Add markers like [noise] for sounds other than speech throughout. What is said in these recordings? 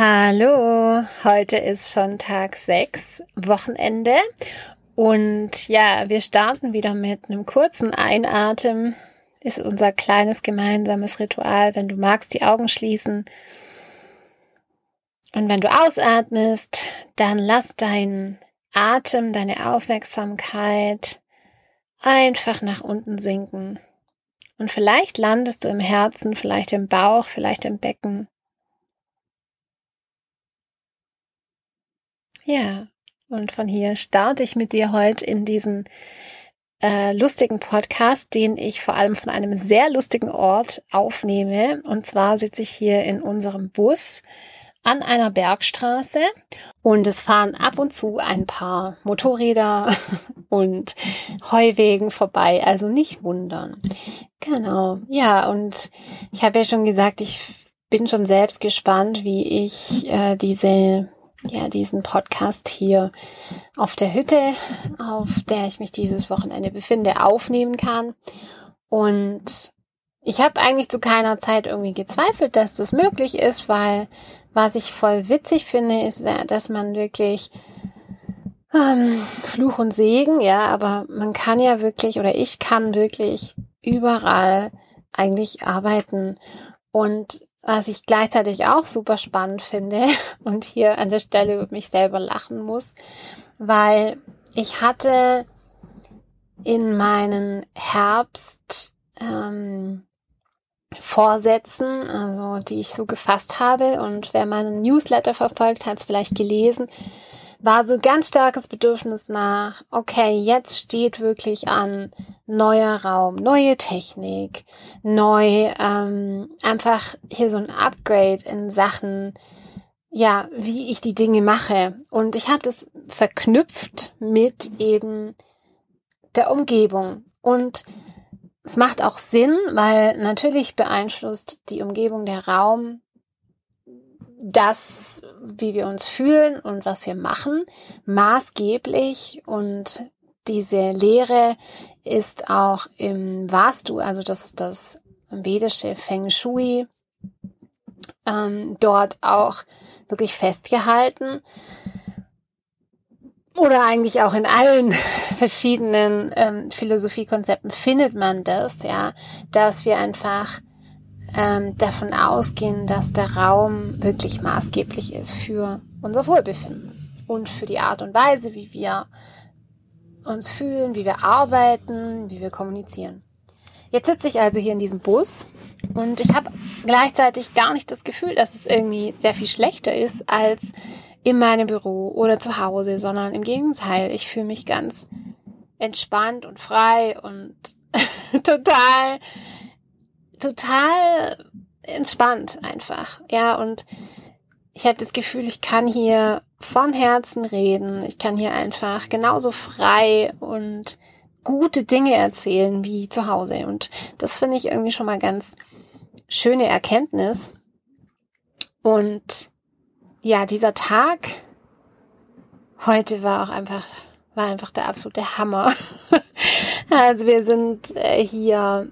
Hallo, heute ist schon Tag 6, Wochenende. Und ja, wir starten wieder mit einem kurzen Einatmen. Ist unser kleines gemeinsames Ritual. Wenn du magst, die Augen schließen. Und wenn du ausatmest, dann lass deinen Atem, deine Aufmerksamkeit einfach nach unten sinken. Und vielleicht landest du im Herzen, vielleicht im Bauch, vielleicht im Becken. Ja, und von hier starte ich mit dir heute in diesen äh, lustigen Podcast, den ich vor allem von einem sehr lustigen Ort aufnehme. Und zwar sitze ich hier in unserem Bus an einer Bergstraße und es fahren ab und zu ein paar Motorräder [laughs] und Heuwegen vorbei, also nicht wundern. Genau, ja, und ich habe ja schon gesagt, ich bin schon selbst gespannt, wie ich äh, diese ja, diesen Podcast hier auf der Hütte, auf der ich mich dieses Wochenende befinde, aufnehmen kann. Und ich habe eigentlich zu keiner Zeit irgendwie gezweifelt, dass das möglich ist, weil was ich voll witzig finde, ist, dass man wirklich ähm, Fluch und Segen, ja, aber man kann ja wirklich oder ich kann wirklich überall eigentlich arbeiten. Und was ich gleichzeitig auch super spannend finde [laughs] und hier an der Stelle über mich selber lachen muss, weil ich hatte in meinen Herbst ähm, Vorsätzen, also die ich so gefasst habe. Und wer meinen Newsletter verfolgt, hat es vielleicht gelesen, war so ganz starkes Bedürfnis nach, okay, jetzt steht wirklich an neuer Raum, neue Technik, neu, ähm, einfach hier so ein Upgrade in Sachen, ja, wie ich die Dinge mache. Und ich habe das verknüpft mit eben der Umgebung. Und es macht auch Sinn, weil natürlich beeinflusst die Umgebung, der Raum, das, wie wir uns fühlen und was wir machen, maßgeblich und diese Lehre ist auch im Vastu, also das das vedische Feng Shui, ähm, dort auch wirklich festgehalten. Oder eigentlich auch in allen [laughs] verschiedenen ähm, Philosophiekonzepten findet man das, ja, dass wir einfach ähm, davon ausgehen, dass der Raum wirklich maßgeblich ist für unser Wohlbefinden und für die Art und Weise, wie wir uns fühlen, wie wir arbeiten, wie wir kommunizieren. Jetzt sitze ich also hier in diesem Bus und ich habe gleichzeitig gar nicht das Gefühl, dass es irgendwie sehr viel schlechter ist als in meinem Büro oder zu Hause, sondern im Gegenteil, ich fühle mich ganz entspannt und frei und [laughs] total total entspannt einfach. Ja, und ich habe das Gefühl, ich kann hier von Herzen reden. Ich kann hier einfach genauso frei und gute Dinge erzählen wie zu Hause. Und das finde ich irgendwie schon mal ganz schöne Erkenntnis. Und ja, dieser Tag heute war auch einfach, war einfach der absolute Hammer. [laughs] also wir sind äh, hier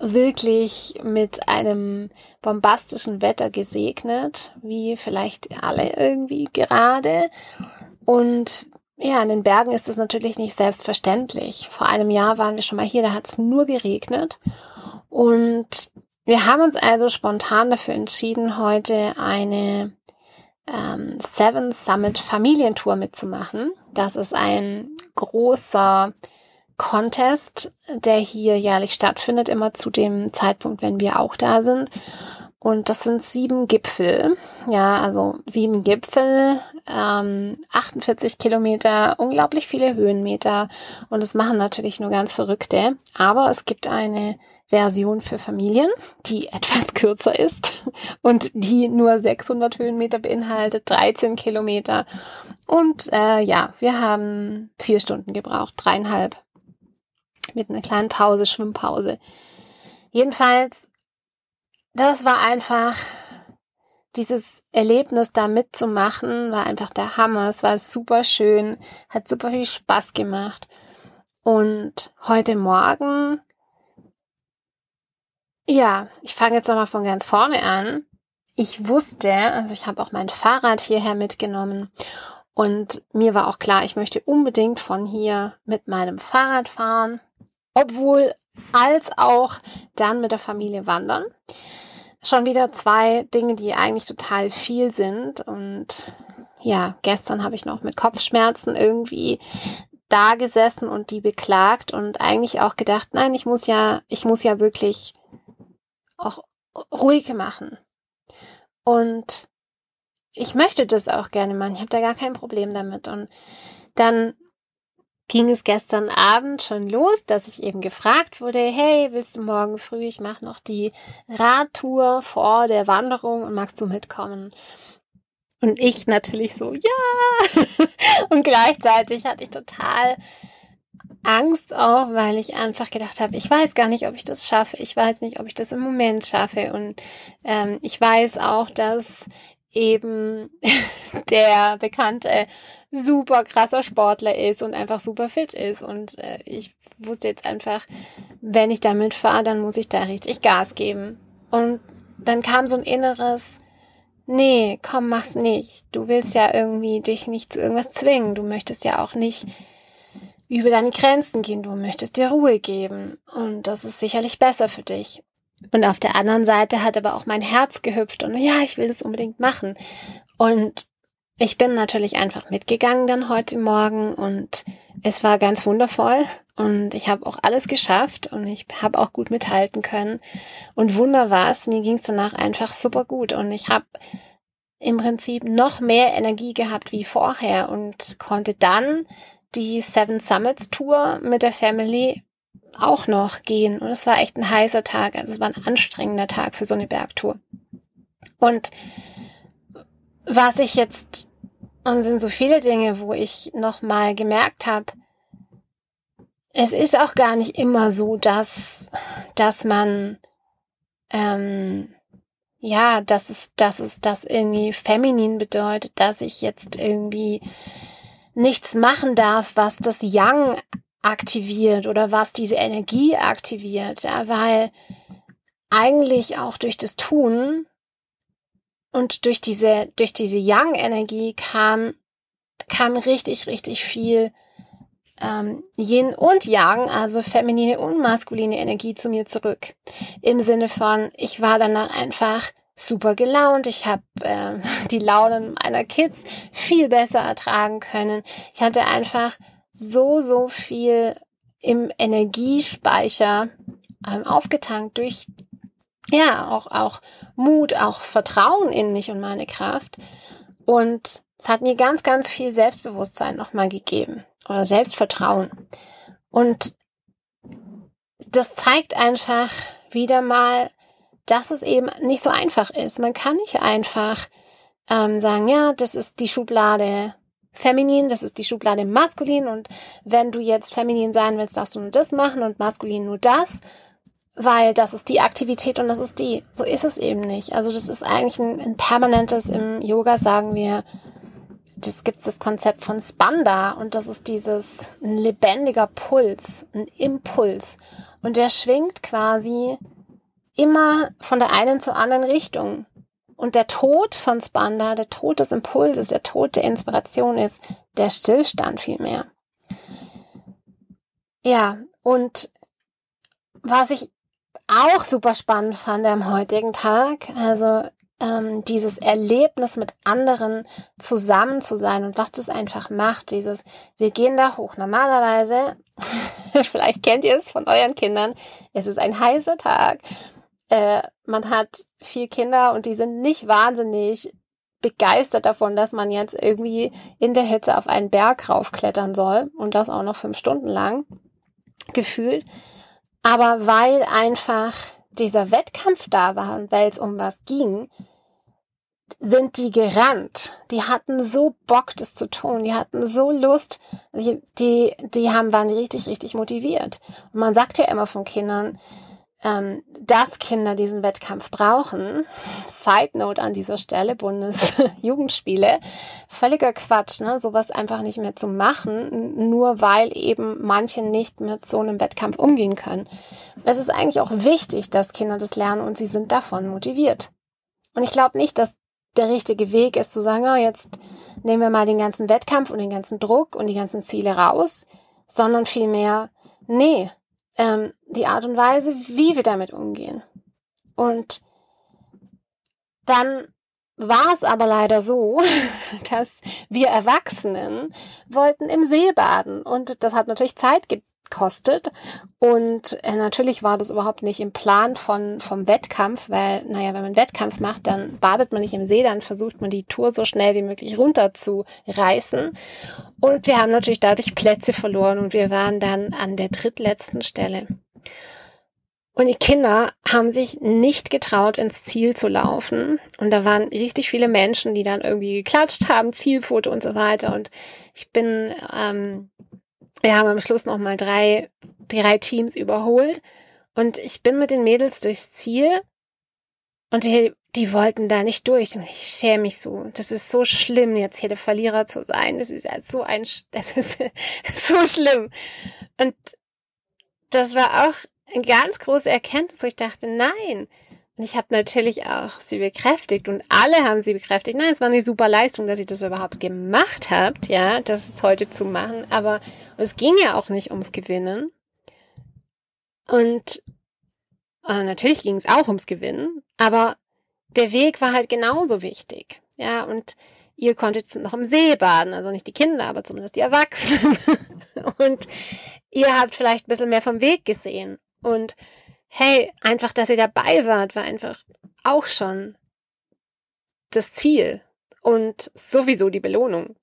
wirklich mit einem bombastischen Wetter gesegnet, wie vielleicht alle irgendwie gerade. Und ja, in den Bergen ist es natürlich nicht selbstverständlich. Vor einem Jahr waren wir schon mal hier, da hat es nur geregnet. Und wir haben uns also spontan dafür entschieden, heute eine ähm, Seven Summit Familientour mitzumachen. Das ist ein großer Contest, der hier jährlich stattfindet, immer zu dem Zeitpunkt, wenn wir auch da sind. Und das sind sieben Gipfel. Ja, also sieben Gipfel, ähm, 48 Kilometer, unglaublich viele Höhenmeter. Und es machen natürlich nur ganz Verrückte. Aber es gibt eine Version für Familien, die [laughs] etwas kürzer ist und die nur 600 Höhenmeter beinhaltet, 13 Kilometer. Und äh, ja, wir haben vier Stunden gebraucht, dreieinhalb mit einer kleinen Pause, Schwimmpause. Jedenfalls, das war einfach dieses Erlebnis da mitzumachen, war einfach der Hammer. Es war super schön, hat super viel Spaß gemacht. Und heute Morgen, ja, ich fange jetzt nochmal von ganz vorne an. ich wusste, also ich habe auch mein Fahrrad hierher mitgenommen und mir war auch klar, ich möchte unbedingt von hier mit meinem Fahrrad fahren, obwohl als auch dann mit der Familie wandern. Schon wieder zwei Dinge, die eigentlich total viel sind und ja, gestern habe ich noch mit Kopfschmerzen irgendwie da gesessen und die beklagt und eigentlich auch gedacht, nein, ich muss ja, ich muss ja wirklich auch ruhig machen. Und ich möchte das auch gerne machen. Ich habe da gar kein Problem damit. Und dann ging es gestern Abend schon los, dass ich eben gefragt wurde, hey, willst du morgen früh, ich mache noch die Radtour vor der Wanderung und magst du mitkommen? Und ich natürlich so, ja. [laughs] und gleichzeitig hatte ich total Angst auch, weil ich einfach gedacht habe, ich weiß gar nicht, ob ich das schaffe. Ich weiß nicht, ob ich das im Moment schaffe. Und ähm, ich weiß auch, dass eben [laughs] der bekannte super krasser Sportler ist und einfach super fit ist. Und äh, ich wusste jetzt einfach, wenn ich damit fahre, dann muss ich da richtig Gas geben. Und dann kam so ein inneres, nee, komm, mach's nicht. Du willst ja irgendwie dich nicht zu irgendwas zwingen. Du möchtest ja auch nicht über deine Grenzen gehen. Du möchtest dir Ruhe geben. Und das ist sicherlich besser für dich. Und auf der anderen Seite hat aber auch mein Herz gehüpft und ja, ich will das unbedingt machen. Und ich bin natürlich einfach mitgegangen dann heute Morgen und es war ganz wundervoll und ich habe auch alles geschafft und ich habe auch gut mithalten können. Und wunder war's, mir ging es danach einfach super gut und ich habe im Prinzip noch mehr Energie gehabt wie vorher und konnte dann die Seven Summits Tour mit der Family auch noch gehen. Und es war echt ein heißer Tag. Also es war ein anstrengender Tag für so eine Bergtour. Und was ich jetzt, und sind so viele Dinge, wo ich nochmal gemerkt habe, es ist auch gar nicht immer so, dass, dass man, ähm, ja, dass es, dass es das irgendwie feminin bedeutet, dass ich jetzt irgendwie nichts machen darf, was das Young aktiviert oder was diese Energie aktiviert, ja, weil eigentlich auch durch das Tun und durch diese, durch diese Yang-Energie kam, kam richtig, richtig viel ähm, Yin und Yang, also feminine und maskuline Energie zu mir zurück. Im Sinne von, ich war danach einfach super gelaunt, ich habe äh, [laughs] die Launen meiner Kids viel besser ertragen können. Ich hatte einfach so, so viel im Energiespeicher ähm, aufgetankt durch ja auch auch Mut, auch Vertrauen in mich und meine Kraft und es hat mir ganz ganz viel Selbstbewusstsein nochmal gegeben oder Selbstvertrauen und das zeigt einfach wieder mal, dass es eben nicht so einfach ist. Man kann nicht einfach ähm, sagen, ja, das ist die Schublade feminin, das ist die Schublade maskulin und wenn du jetzt feminin sein willst, darfst du nur das machen und maskulin nur das, weil das ist die Aktivität und das ist die. So ist es eben nicht. Also das ist eigentlich ein, ein permanentes, im Yoga sagen wir, das gibt das Konzept von Spanda und das ist dieses ein lebendiger Puls, ein Impuls und der schwingt quasi immer von der einen zur anderen Richtung. Und der Tod von Spanda, der Tod des Impulses, der Tod der Inspiration ist der Stillstand vielmehr. Ja, und was ich auch super spannend fand am heutigen Tag, also ähm, dieses Erlebnis mit anderen zusammen zu sein und was das einfach macht, dieses, wir gehen da hoch. Normalerweise, [laughs] vielleicht kennt ihr es von euren Kindern, es ist ein heißer Tag äh, man hat vier Kinder und die sind nicht wahnsinnig begeistert davon, dass man jetzt irgendwie in der Hitze auf einen Berg raufklettern soll und das auch noch fünf Stunden lang gefühlt. Aber weil einfach dieser Wettkampf da war und weil es um was ging, sind die gerannt. Die hatten so Bock, das zu tun. Die hatten so Lust. Die, die, die haben, waren richtig, richtig motiviert. Und man sagt ja immer von Kindern, ähm, dass Kinder diesen Wettkampf brauchen. Side Note an dieser Stelle, Bundesjugendspiele. Völliger Quatsch, ne? sowas einfach nicht mehr zu machen, nur weil eben manche nicht mit so einem Wettkampf umgehen können. Es ist eigentlich auch wichtig, dass Kinder das lernen und sie sind davon motiviert. Und ich glaube nicht, dass der richtige Weg ist zu sagen, oh, jetzt nehmen wir mal den ganzen Wettkampf und den ganzen Druck und die ganzen Ziele raus, sondern vielmehr, nee, ähm, die Art und Weise, wie wir damit umgehen. Und dann war es aber leider so, [laughs] dass wir Erwachsenen wollten im See baden und das hat natürlich Zeit gekostet und äh, natürlich war das überhaupt nicht im Plan von vom Wettkampf, weil naja, wenn man Wettkampf macht, dann badet man nicht im See, dann versucht man die Tour so schnell wie möglich runter zu reißen und wir haben natürlich dadurch Plätze verloren und wir waren dann an der drittletzten Stelle. Und die Kinder haben sich nicht getraut, ins Ziel zu laufen. Und da waren richtig viele Menschen, die dann irgendwie geklatscht haben, Zielfoto und so weiter. Und ich bin, ähm, wir haben am Schluss nochmal drei, drei Teams überholt. Und ich bin mit den Mädels durchs Ziel. Und die, die wollten da nicht durch. Ich schäme mich so. Das ist so schlimm, jetzt hier der Verlierer zu sein. Das ist ja so ein, [laughs] das ist so schlimm. Und das war auch eine ganz große Erkenntnis, wo ich dachte, nein. Ich habe natürlich auch sie bekräftigt und alle haben sie bekräftigt. Nein, es war eine super Leistung, dass ihr das überhaupt gemacht habt, ja, das jetzt heute zu machen. Aber es ging ja auch nicht ums Gewinnen. Und äh, natürlich ging es auch ums Gewinnen, aber der Weg war halt genauso wichtig. Ja, und ihr konntet noch im See baden, also nicht die Kinder, aber zumindest die Erwachsenen. [laughs] und ihr habt vielleicht ein bisschen mehr vom Weg gesehen. Und hey, einfach, dass ihr dabei wart, war einfach auch schon das Ziel und sowieso die Belohnung.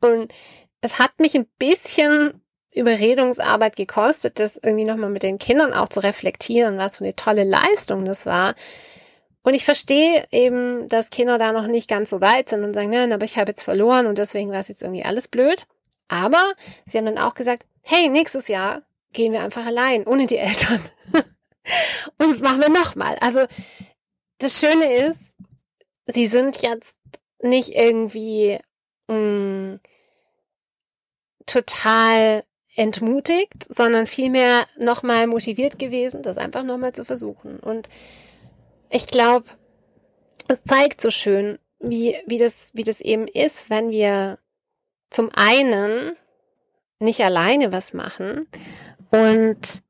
Und es hat mich ein bisschen Überredungsarbeit gekostet, das irgendwie nochmal mit den Kindern auch zu reflektieren, was für eine tolle Leistung das war. Und ich verstehe eben, dass Kinder da noch nicht ganz so weit sind und sagen, nein, aber ich habe jetzt verloren und deswegen war es jetzt irgendwie alles blöd. Aber sie haben dann auch gesagt, hey, nächstes Jahr gehen wir einfach allein, ohne die Eltern. [laughs] Und das machen wir nochmal. Also das Schöne ist, sie sind jetzt nicht irgendwie mh, mm, total entmutigt, sondern vielmehr nochmal motiviert gewesen, das einfach nochmal zu versuchen. Und ich glaube, es zeigt so schön, wie, wie, das, wie das eben ist, wenn wir zum einen nicht alleine was machen und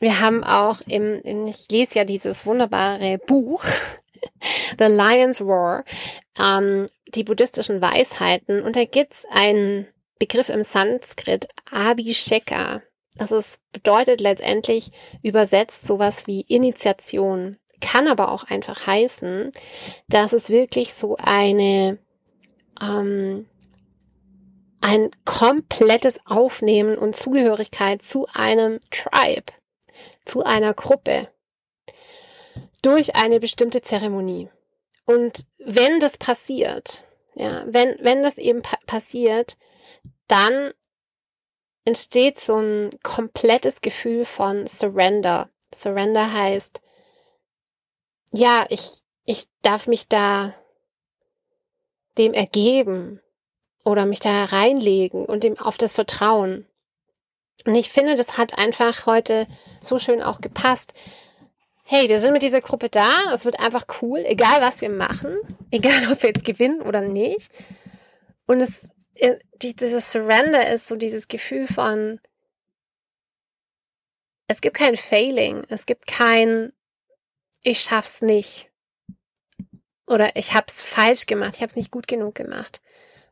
wir haben auch im, ich lese ja dieses wunderbare Buch, [laughs] The Lion's Roar, ähm, die buddhistischen Weisheiten. Und da gibt's einen Begriff im Sanskrit, Abhisheka. Das ist, bedeutet letztendlich übersetzt sowas wie Initiation. Kann aber auch einfach heißen, dass es wirklich so eine ähm, ein komplettes Aufnehmen und Zugehörigkeit zu einem Tribe, zu einer Gruppe durch eine bestimmte Zeremonie. Und wenn das passiert, ja, wenn, wenn das eben pa passiert, dann entsteht so ein komplettes Gefühl von Surrender. Surrender heißt, ja, ich, ich darf mich da dem ergeben oder mich da reinlegen und dem auf das Vertrauen. Und ich finde, das hat einfach heute so schön auch gepasst. Hey, wir sind mit dieser Gruppe da, es wird einfach cool, egal was wir machen, [laughs] egal ob wir jetzt gewinnen oder nicht. Und es, äh, dieses Surrender ist so dieses Gefühl von, es gibt kein Failing, es gibt kein, ich schaff's nicht. Oder ich hab's falsch gemacht, ich hab's nicht gut genug gemacht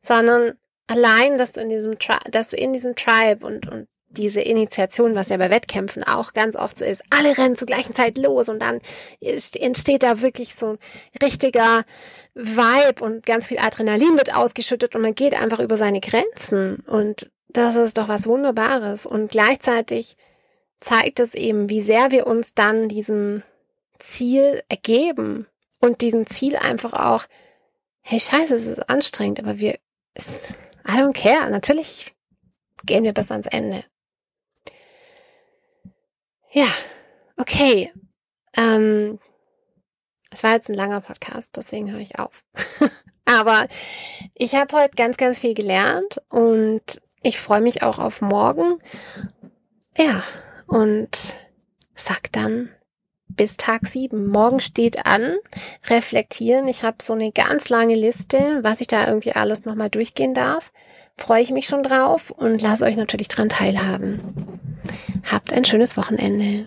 sondern allein, dass du in diesem, Tri dass du in diesem Tribe und, und diese Initiation, was ja bei Wettkämpfen auch ganz oft so ist, alle rennen zur gleichen Zeit los und dann entsteht da wirklich so ein richtiger Vibe und ganz viel Adrenalin wird ausgeschüttet und man geht einfach über seine Grenzen. Und das ist doch was Wunderbares. Und gleichzeitig zeigt es eben, wie sehr wir uns dann diesem Ziel ergeben und diesem Ziel einfach auch, hey scheiße, es ist anstrengend, aber wir I don't care. Natürlich gehen wir bis ans Ende. Ja, okay. Ähm, es war jetzt ein langer Podcast, deswegen höre ich auf. [laughs] Aber ich habe heute ganz, ganz viel gelernt und ich freue mich auch auf morgen. Ja, und sag dann bis Tag sieben. Morgen steht an, reflektieren. Ich habe so eine ganz lange Liste, was ich da irgendwie alles nochmal durchgehen darf. Freue ich mich schon drauf und lasse euch natürlich dran teilhaben. Habt ein schönes Wochenende.